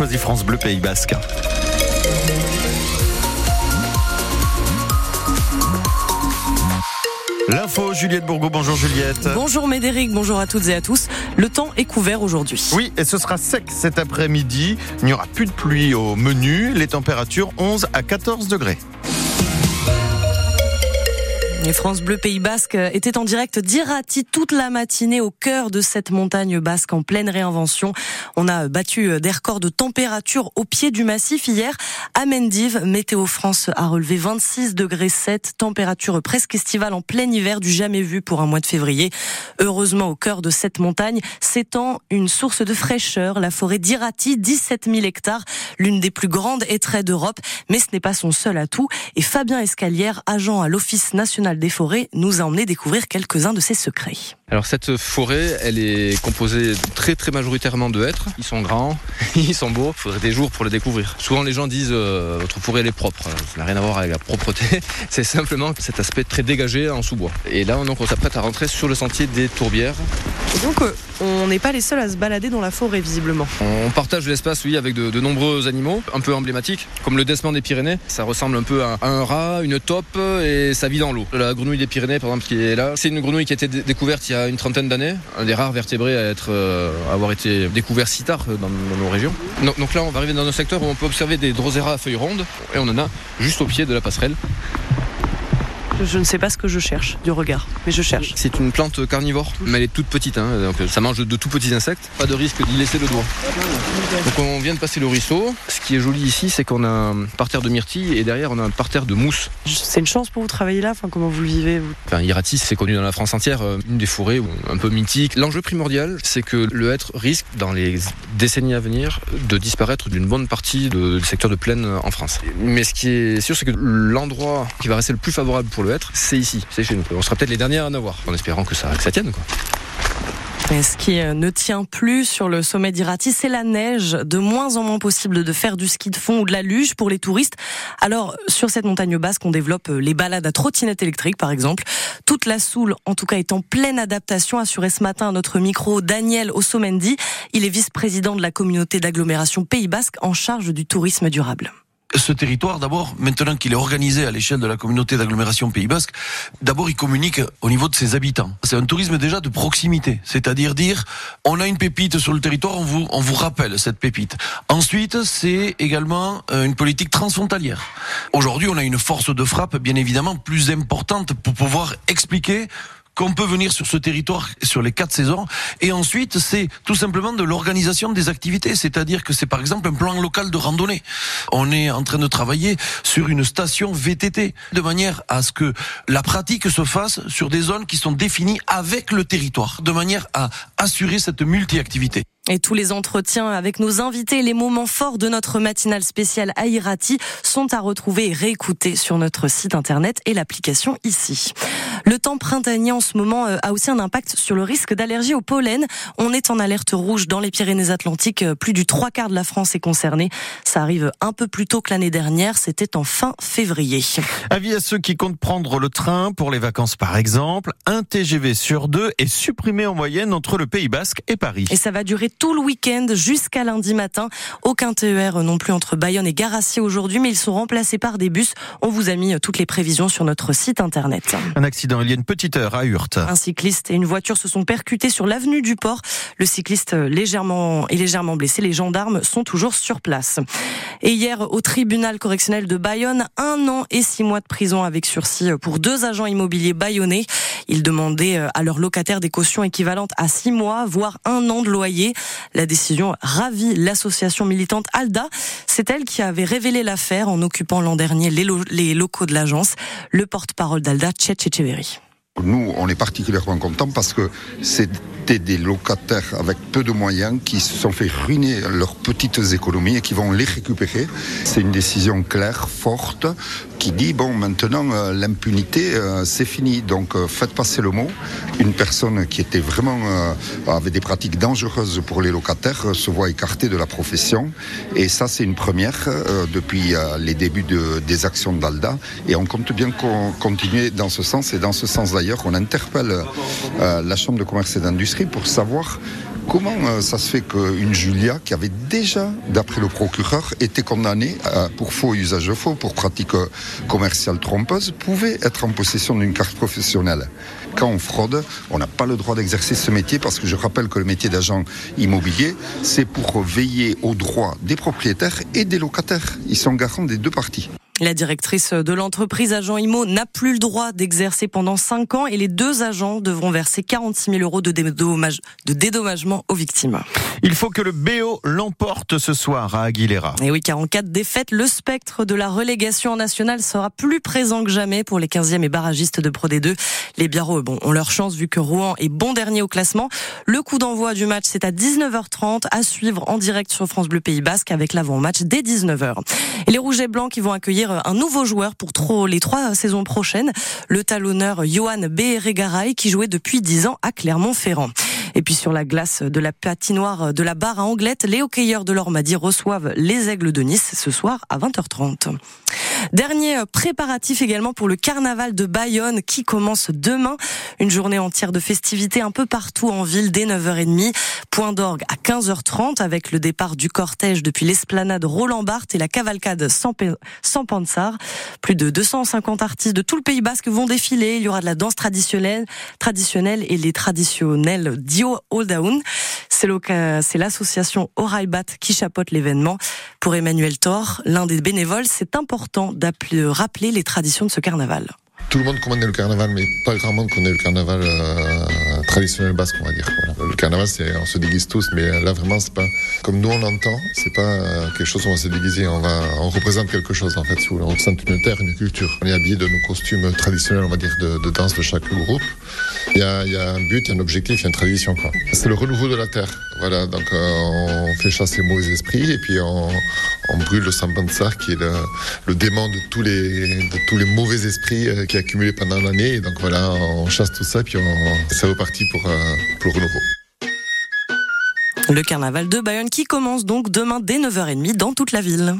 choisi France Bleu Pays Basque. L'info, Juliette Bourgo. Bonjour Juliette. Bonjour Médéric, bonjour à toutes et à tous. Le temps est couvert aujourd'hui. Oui, et ce sera sec cet après-midi. Il n'y aura plus de pluie au menu. Les températures 11 à 14 degrés. France Bleu Pays Basque était en direct d'Irati toute la matinée au cœur de cette montagne basque en pleine réinvention. On a battu des records de température au pied du massif hier. À Mendive, Météo France a relevé 26 degrés 7, température presque estivale en plein hiver du jamais vu pour un mois de février. Heureusement, au cœur de cette montagne s'étend une source de fraîcheur, la forêt d'Irati, 17 000 hectares, l'une des plus grandes haies d'Europe. Mais ce n'est pas son seul atout. Et Fabien Escalière, agent à l'Office national des forêts nous a emmené découvrir quelques-uns de ses secrets. Alors cette forêt, elle est composée très très majoritairement de hêtres. Ils sont grands, ils sont beaux. Il faudrait des jours pour les découvrir. Souvent les gens disent euh, votre forêt elle est propre. Ça n'a rien à voir avec la propreté. C'est simplement cet aspect très dégagé en sous-bois. Et là on s'apprête à rentrer sur le sentier des tourbières. Et donc euh, on n'est pas les seuls à se balader dans la forêt visiblement. On partage l'espace avec de, nombreux animaux un peu emblématiques comme le desman des Pyrénées. Ça ressemble un peu à un rat, une taupe et ça vit dans l'eau. La grenouille des Pyrénées par exemple qui est là, c'est une grenouille qui a été découverte il y a une trentaine d'années, un des rares vertébrés à euh, avoir été découvert si tard dans, nos régions. Donc, là, on va arriver dans un secteur où on peut observer des drosera à feuilles rondes, et on en a juste au pied de la passerelle. Je ne sais pas ce que je cherche du regard, mais je cherche. C'est une plante carnivore, mais elle est toute petite, hein, donc ça mange de tout petits insectes. Pas de risque d'y laisser le doigt. Donc on vient de passer le ruisseau. Ce qui est joli ici, c'est qu'on a un parterre de myrtille et derrière on a un parterre de mousse. C'est une chance pour vous travailler là. Enfin, comment vous le vivez vous? Enfin, Iratis, c'est connu dans la France entière, euh, une des forêts un peu mythiques. L'enjeu primordial, c'est que le hêtre risque dans les décennies à venir de disparaître d'une bonne partie du secteur de plaine en France. Mais ce qui est sûr, c'est que l'endroit qui va rester le plus favorable pour le c'est ici, c'est chez nous. On sera peut-être les derniers à en avoir, en espérant que ça, tienne. Quoi. ce qui euh, ne tient plus sur le sommet d'Irati, c'est la neige. De moins en moins possible de faire du ski de fond ou de la luge pour les touristes. Alors, sur cette montagne basque, on développe euh, les balades à trottinette électrique, par exemple. Toute la Soule, en tout cas, est en pleine adaptation, assuré ce matin à notre micro Daniel Ossomendi. Il est vice-président de la communauté d'agglomération Pays Basque en charge du tourisme durable ce territoire, d'abord, maintenant qu'il est organisé à l'échelle de la communauté d'agglomération Pays Basque, d'abord il communique au niveau de ses habitants. C'est un tourisme déjà de proximité, c'est-à-dire dire on a une pépite sur le territoire, on vous on vous rappelle cette pépite. Ensuite, c'est également euh, une politique transfrontalière. Aujourd'hui, on a une force de frappe bien évidemment plus importante pour pouvoir expliquer qu'on peut venir sur ce territoire sur les quatre saisons. Et ensuite, c'est tout simplement de l'organisation des activités. C'est-à-dire que c'est par exemple un plan local de randonnée. On est en train de travailler sur une station VTT de manière à ce que la pratique se fasse sur des zones qui sont définies avec le territoire, de manière à assurer cette multi-activité. Et tous les entretiens avec nos invités, les moments forts de notre matinale spéciale Aïrati sont à retrouver et réécouter sur notre site internet et l'application ici. Le temps printanier en ce moment euh, a aussi un impact sur le risque d'allergie au pollen. On est en alerte rouge dans les Pyrénées-Atlantiques. Euh, plus du trois quarts de la France est concernée. Ça arrive un peu plus tôt que l'année dernière. C'était en fin février. Avis à ceux qui comptent prendre le train pour les vacances par exemple. Un TGV sur deux est supprimé en moyenne entre le Pays Basque et Paris. Et ça va durer tout le week-end jusqu'à lundi matin. Aucun TER non plus entre Bayonne et Garassier aujourd'hui, mais ils sont remplacés par des bus. On vous a mis toutes les prévisions sur notre site internet. Un accident il y a une petite heure à Hurte. Un cycliste et une voiture se sont percutés sur l'avenue du port. Le cycliste légèrement est légèrement blessé. Les gendarmes sont toujours sur place. Et hier, au tribunal correctionnel de Bayonne, un an et six mois de prison avec sursis pour deux agents immobiliers bayonnais. Ils demandaient à leurs locataires des cautions équivalentes à six mois, voire un an de loyer. La décision ravit l'association militante ALDA. C'est elle qui avait révélé l'affaire en occupant l'an dernier les, locaux de l'agence. Le porte-parole d'ALDA, Tchet Nous, on est particulièrement contents parce que c'était des locataires avec peu de moyens qui se sont fait ruiner leurs petites économies et qui vont les récupérer. C'est une décision claire, forte, qui dit bon maintenant euh, l'impunité euh, c'est fini. Donc euh, faites passer le mot. Une personne qui était vraiment avait des pratiques dangereuses pour les locataires se voit écartée de la profession. Et ça c'est une première depuis les débuts de, des actions d'Alda. Et on compte bien continuer dans ce sens. Et dans ce sens d'ailleurs on interpelle la chambre de commerce et d'industrie pour savoir Comment euh, ça se fait qu'une Julia, qui avait déjà, d'après le procureur, été condamnée euh, pour faux usage de faux, pour pratique euh, commerciale trompeuse, pouvait être en possession d'une carte professionnelle? Quand on fraude, on n'a pas le droit d'exercer ce métier parce que je rappelle que le métier d'agent immobilier, c'est pour veiller aux droits des propriétaires et des locataires. Ils sont garants des deux parties. La directrice de l'entreprise Agent Imo n'a plus le droit d'exercer pendant 5 ans et les deux agents devront verser 46 000 euros de, dédommage, de dédommagement aux victimes. Il faut que le BO l'emporte ce soir à Aguilera. Et oui, car en cas de défaite, le spectre de la relégation nationale sera plus présent que jamais pour les 15e et barragistes de Pro D2. Les Biarros bon, ont leur chance vu que Rouen est bon dernier au classement. Le coup d'envoi du match, c'est à 19h30 à suivre en direct sur France Bleu Pays Basque avec l'avant-match dès 19h. Et les Rouges et Blancs qui vont accueillir un nouveau joueur pour trop, les trois saisons prochaines, le talonneur Johan Beheregaray qui jouait depuis dix ans à Clermont-Ferrand. Et puis sur la glace de la patinoire de la barre à Anglette, les hockeyeurs de l'Ormadi reçoivent les Aigles de Nice ce soir à 20h30. Dernier préparatif également pour le carnaval de Bayonne qui commence demain. Une journée entière de festivités un peu partout en ville dès 9h30. Point d'orgue à 15h30 avec le départ du cortège depuis l'esplanade Roland Barthes et la cavalcade sans, sans. Plus de 250 artistes de tout le Pays Basque vont défiler. Il y aura de la danse traditionnelle, traditionnelle et les traditionnels Dio Down. C'est l'association Oraibat qui chapeaute l'événement. Pour Emmanuel Thor, l'un des bénévoles, c'est important de rappeler les traditions de ce carnaval. Tout le monde connaît le carnaval, mais pas grand monde connaît le carnaval euh, traditionnel basque, on va dire. Le carnaval, c'est on se déguise tous, mais là vraiment, c'est pas comme nous on l'entend. C'est pas euh, quelque chose où on va se déguiser. On va, on représente quelque chose en fait. On représente une terre, une culture. On est habillé de nos costumes traditionnels, on va dire, de danse de chaque groupe. Il y, a, un but, un objectif, une tradition. C'est le renouveau de la terre. Voilà, donc euh, on fait chasser les mauvais esprits et puis on, on brûle le Sambansar qui est le, le, démon de tous les, mauvais esprits euh, qui a accumulé pendant l'année. Donc voilà, on chasse tout ça et puis c'est reparti pour, euh, pour le renouveau. Le carnaval de Bayonne qui commence donc demain dès 9h30 dans toute la ville.